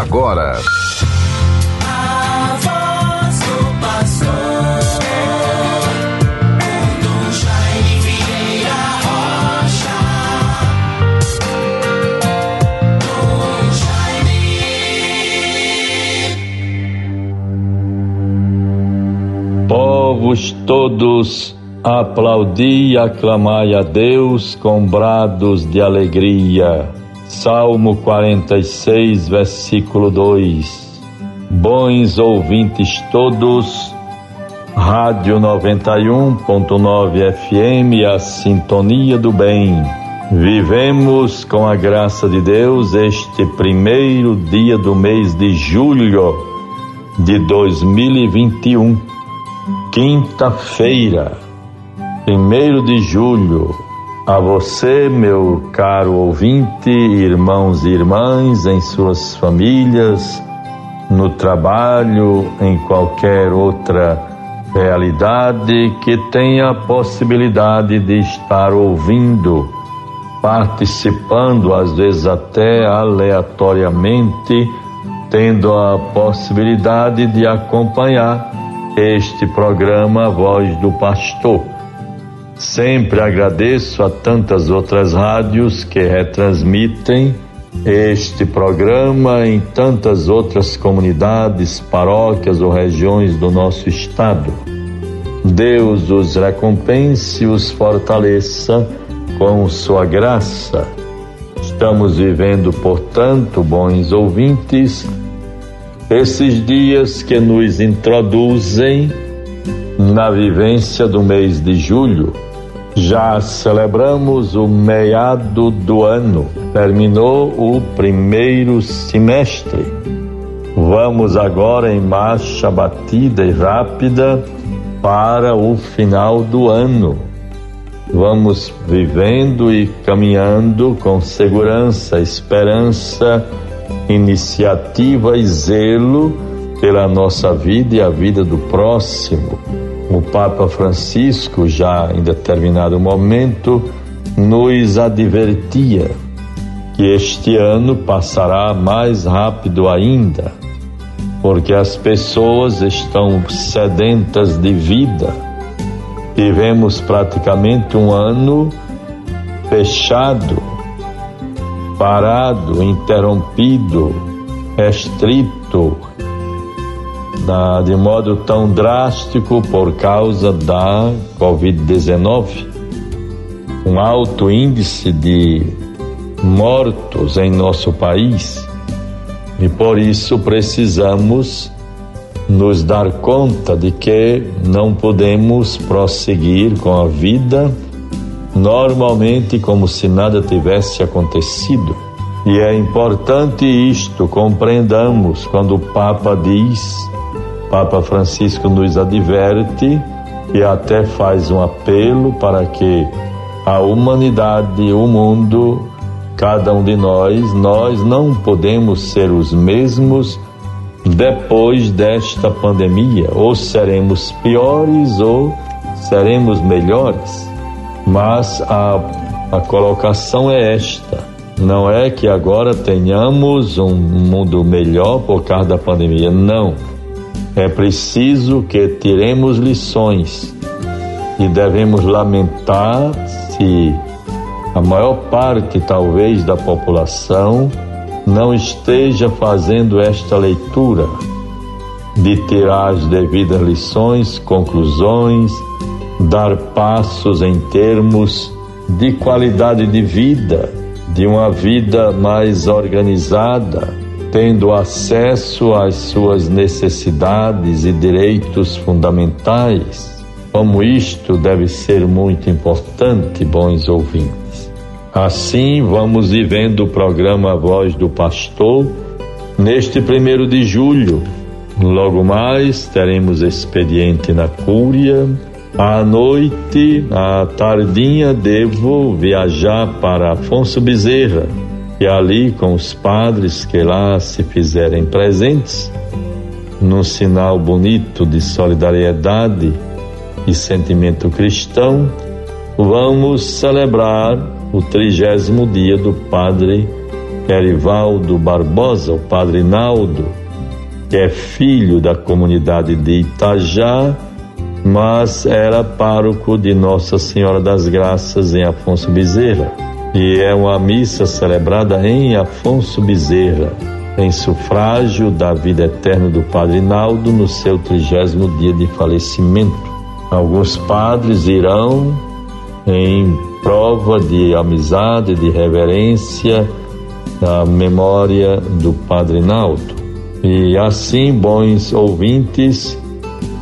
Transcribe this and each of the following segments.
agora. Povos todos, aplaudi e aclamai a Deus com brados de alegria. Salmo 46, versículo 2. Bons ouvintes todos, Rádio 91.9 FM, a sintonia do bem. Vivemos com a graça de Deus este primeiro dia do mês de julho de 2021, quinta-feira, primeiro de julho. A você, meu caro ouvinte, irmãos e irmãs, em suas famílias, no trabalho, em qualquer outra realidade que tenha a possibilidade de estar ouvindo, participando, às vezes até aleatoriamente, tendo a possibilidade de acompanhar este programa Voz do Pastor. Sempre agradeço a tantas outras rádios que retransmitem este programa em tantas outras comunidades, paróquias ou regiões do nosso estado. Deus os recompense e os fortaleça com sua graça. Estamos vivendo, portanto, bons ouvintes, esses dias que nos introduzem na vivência do mês de julho. Já celebramos o meado do ano, terminou o primeiro semestre. Vamos agora em marcha batida e rápida para o final do ano. Vamos vivendo e caminhando com segurança, esperança, iniciativa e zelo pela nossa vida e a vida do próximo o Papa Francisco, já em determinado momento, nos advertia que este ano passará mais rápido ainda, porque as pessoas estão sedentas de vida. Vivemos praticamente um ano fechado, parado, interrompido, restrito, da, de modo tão drástico por causa da Covid-19. Um alto índice de mortos em nosso país e por isso precisamos nos dar conta de que não podemos prosseguir com a vida normalmente como se nada tivesse acontecido. E é importante isto, compreendamos quando o Papa diz Papa Francisco nos adverte e até faz um apelo para que a humanidade, o mundo, cada um de nós, nós não podemos ser os mesmos depois desta pandemia, ou seremos piores ou seremos melhores. Mas a, a colocação é esta: não é que agora tenhamos um mundo melhor por causa da pandemia, não é preciso que tiremos lições e devemos lamentar se a maior parte, talvez, da população não esteja fazendo esta leitura de tirar as devidas lições, conclusões, dar passos em termos de qualidade de vida, de uma vida mais organizada, tendo acesso às suas necessidades e direitos fundamentais. Como isto deve ser muito importante, bons ouvintes. Assim, vamos vivendo o programa Voz do Pastor neste primeiro de julho. Logo mais teremos expediente na Cúria. À noite, à tardinha, devo viajar para Afonso Bezerra e ali com os padres que lá se fizerem presentes, num sinal bonito de solidariedade e sentimento cristão, vamos celebrar o trigésimo dia do Padre Erivaldo Barbosa, o padre Naldo, que é filho da comunidade de Itajá, mas era pároco de Nossa Senhora das Graças em Afonso Bezerra. E é uma missa celebrada em Afonso Bezerra, em sufrágio da vida eterna do Padre Naldo no seu trigésimo dia de falecimento. Alguns padres irão em prova de amizade, de reverência à memória do Padre Naldo. E assim, bons ouvintes,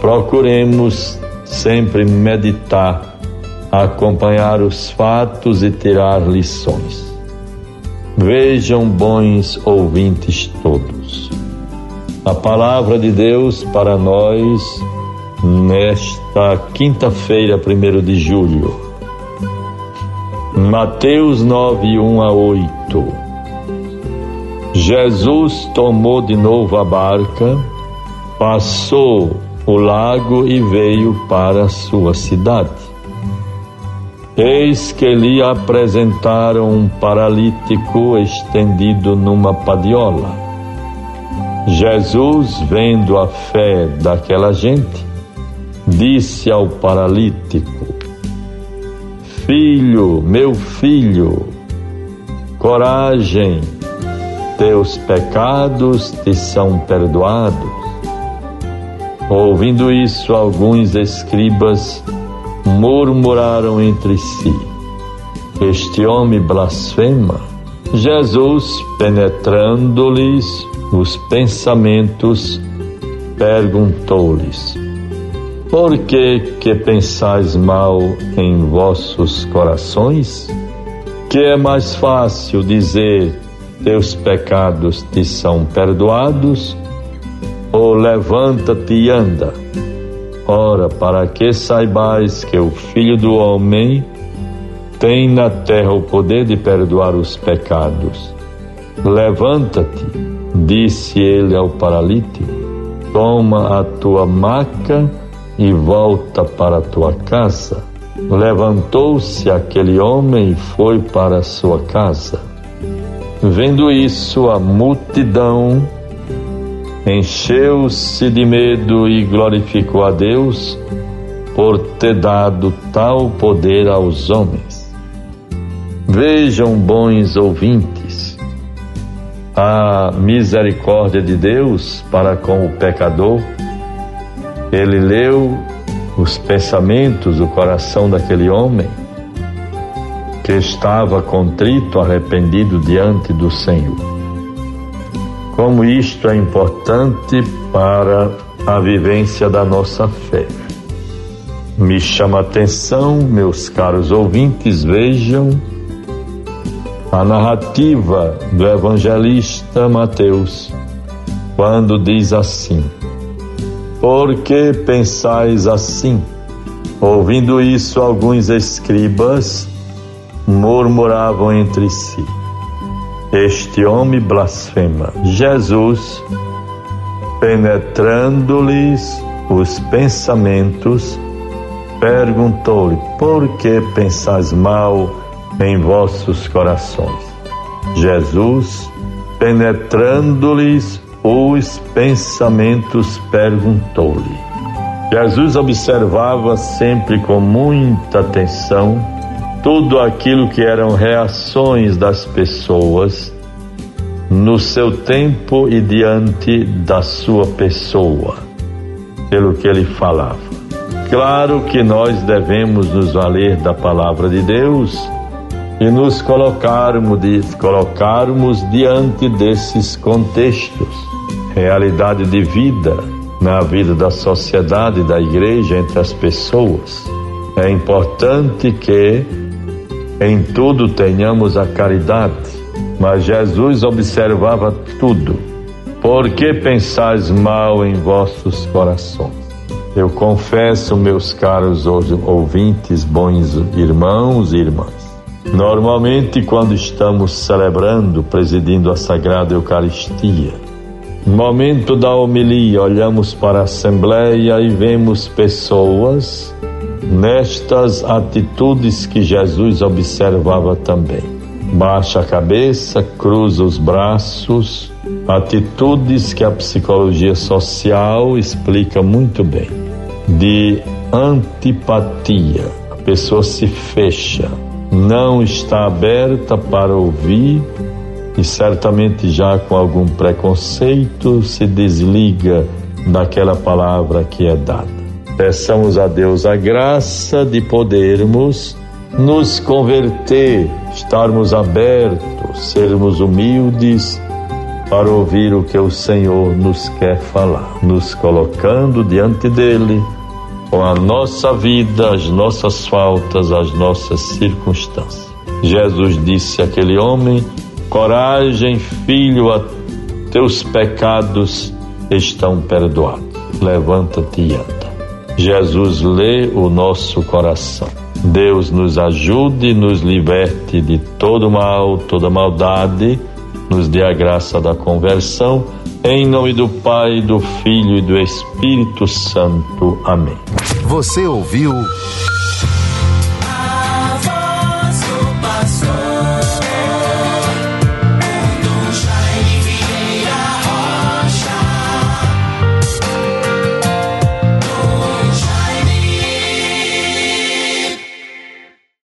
procuremos sempre meditar, acompanhar os fatos e tirar lições. Vejam, bons ouvintes todos, a palavra de Deus para nós nesta quinta-feira, 1 de julho. Mateus 9, 1 a 8. Jesus tomou de novo a barca, passou o lago e veio para a sua cidade. Eis que lhe apresentaram um paralítico estendido numa padiola. Jesus, vendo a fé daquela gente, disse ao paralítico: Filho, meu filho, coragem, teus pecados te são perdoados. Ouvindo isso, alguns escribas murmuraram entre si: Este homem blasfema. Jesus, penetrando-lhes os pensamentos, perguntou-lhes: Por que que pensais mal em vossos corações? Que é mais fácil dizer: Teus pecados te são perdoados, ou levanta-te e anda? Ora, para que saibais que o Filho do Homem tem na terra o poder de perdoar os pecados. Levanta-te, disse ele ao paralítico, toma a tua maca e volta para a tua casa. Levantou-se aquele homem e foi para a sua casa. Vendo isso, a multidão encheu-se de medo e glorificou a Deus por ter dado tal poder aos homens. Vejam, bons ouvintes, a misericórdia de Deus para com o pecador. Ele leu os pensamentos, o coração daquele homem que estava contrito, arrependido diante do Senhor como isto é importante para a vivência da nossa fé. Me chama a atenção, meus caros ouvintes, vejam a narrativa do evangelista Mateus, quando diz assim: Por que pensais assim? Ouvindo isso, alguns escribas murmuravam entre si este homem blasfema. Jesus, penetrando-lhes os pensamentos, perguntou-lhe: Por que pensais mal em vossos corações? Jesus, penetrando-lhes os pensamentos, perguntou-lhe. Jesus observava sempre com muita atenção tudo aquilo que eram reações das pessoas no seu tempo e diante da sua pessoa, pelo que ele falava. Claro que nós devemos nos valer da palavra de Deus e nos colocarmos, de, colocarmos diante desses contextos, realidade de vida na vida da sociedade, da igreja, entre as pessoas. É importante que em tudo tenhamos a caridade. Mas Jesus observava tudo. Por que pensais mal em vossos corações? Eu confesso, meus caros ouvintes, bons irmãos e irmãs, normalmente quando estamos celebrando, presidindo a Sagrada Eucaristia, no momento da homilia, olhamos para a Assembleia e vemos pessoas nestas atitudes que Jesus observava também. baixa a cabeça, cruza os braços, atitudes que a psicologia social explica muito bem. De antipatia, a pessoa se fecha, não está aberta para ouvir e certamente já com algum preconceito se desliga daquela palavra que é dada. Peçamos a Deus a graça de podermos nos converter, estarmos abertos, sermos humildes para ouvir o que o Senhor nos quer falar, nos colocando diante dele com a nossa vida, as nossas faltas, as nossas circunstâncias. Jesus disse àquele homem: Coragem, filho, a teus pecados estão perdoados. Levanta-te e anda. Jesus lê o nosso coração. Deus nos ajude, nos liberte de todo mal, toda maldade, nos dê a graça da conversão. Em nome do Pai, do Filho e do Espírito Santo. Amém. Você ouviu